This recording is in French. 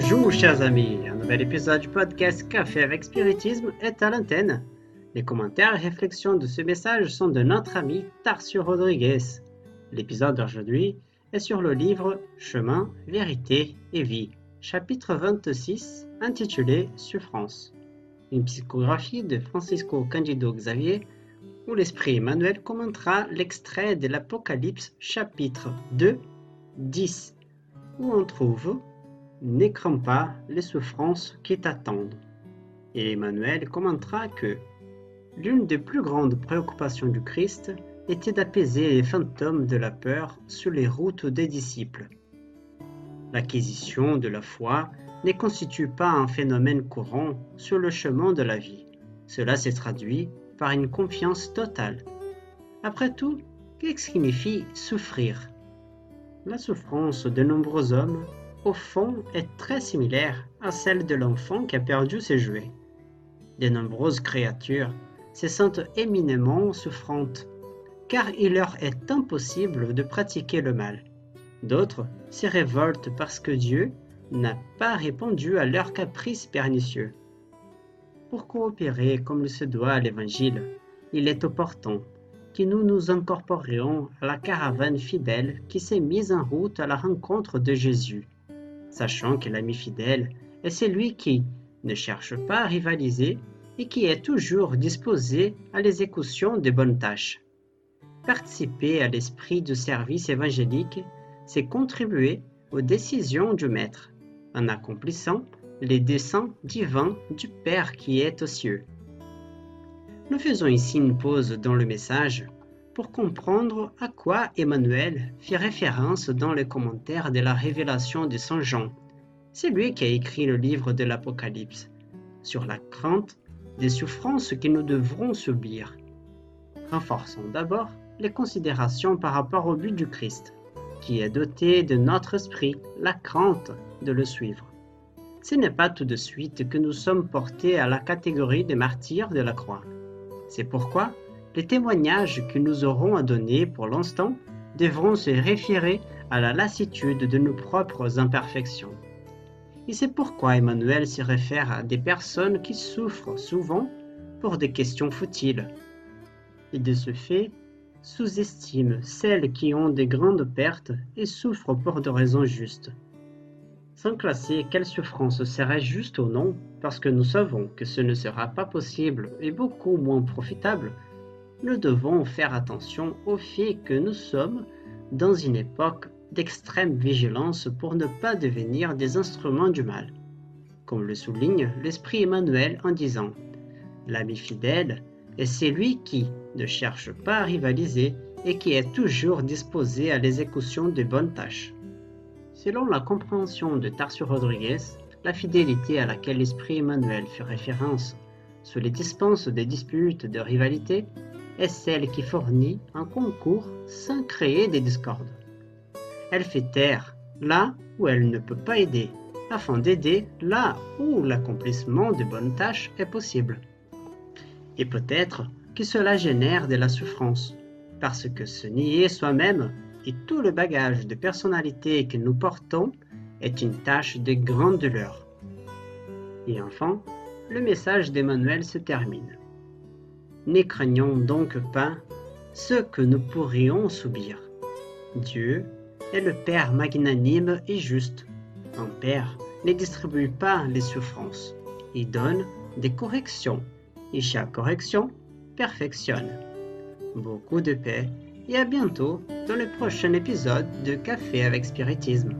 Bonjour chers amis, un nouvel épisode du podcast Café avec Spiritisme est à l'antenne. Les commentaires et réflexions de ce message sont de notre ami Tarsio Rodriguez. L'épisode d'aujourd'hui est sur le livre Chemin, vérité et vie, chapitre 26 intitulé Souffrance. Une psychographie de Francisco Candido Xavier où l'esprit Emmanuel commentera l'extrait de l'Apocalypse chapitre 2, 10, où on trouve N'écrans pas les souffrances qui t'attendent. Et Emmanuel commentera que l'une des plus grandes préoccupations du Christ était d'apaiser les fantômes de la peur sur les routes des disciples. L'acquisition de la foi ne constitue pas un phénomène courant sur le chemin de la vie. Cela s'est traduit par une confiance totale. Après tout, qu'est-ce que signifie souffrir? La souffrance de nombreux hommes, au fond, est très similaire à celle de l'enfant qui a perdu ses jouets. De nombreuses créatures se sentent éminemment souffrantes, car il leur est impossible de pratiquer le mal. D'autres se révoltent parce que Dieu n'a pas répondu à leurs caprices pernicieux. Pour coopérer comme il se doit à l'Évangile, il est opportun que nous nous incorporions à la caravane fidèle qui s'est mise en route à la rencontre de Jésus, sachant que l'ami fidèle est celui qui ne cherche pas à rivaliser et qui est toujours disposé à l'exécution de bonnes tâches. Participer à l'esprit du service évangélique, c'est contribuer aux décisions du Maître, en accomplissant les desseins divins du Père qui est aux cieux. Nous faisons ici une pause dans le message pour comprendre à quoi Emmanuel fait référence dans le commentaire de la révélation de Saint Jean. C'est lui qui a écrit le livre de l'Apocalypse sur la crainte des souffrances que nous devrons subir. Renforçons d'abord les considérations par rapport au but du Christ, qui est doté de notre esprit la crainte de le suivre ce n'est pas tout de suite que nous sommes portés à la catégorie des martyrs de la croix. C'est pourquoi les témoignages que nous aurons à donner pour l'instant devront se référer à la lassitude de nos propres imperfections. Et c'est pourquoi Emmanuel se réfère à des personnes qui souffrent souvent pour des questions futiles. Et de ce fait, sous-estime celles qui ont des grandes pertes et souffrent pour de raisons justes sans classer quelle souffrance serait juste ou non, parce que nous savons que ce ne sera pas possible et beaucoup moins profitable, nous devons faire attention au fait que nous sommes dans une époque d'extrême vigilance pour ne pas devenir des instruments du mal, comme le souligne l'Esprit Emmanuel en disant L'ami fidèle est celui qui ne cherche pas à rivaliser et qui est toujours disposé à l'exécution de bonnes tâches. Selon la compréhension de Tarsio Rodriguez, la fidélité à laquelle l'esprit Emmanuel fait référence sur les dispenses des disputes de rivalité est celle qui fournit un concours sans créer des discordes. Elle fait taire là où elle ne peut pas aider, afin d'aider là où l'accomplissement de bonnes tâches est possible. Et peut-être que cela génère de la souffrance, parce que se nier soi-même et tout le bagage de personnalité que nous portons est une tâche de grande douleur. Et enfin, le message d'Emmanuel se termine. Ne craignons donc pas ce que nous pourrions subir. Dieu est le Père magnanime et juste. Un Père ne distribue pas les souffrances. Il donne des corrections et chaque correction perfectionne. Beaucoup de paix et à bientôt dans le prochain épisode de Café avec Spiritisme.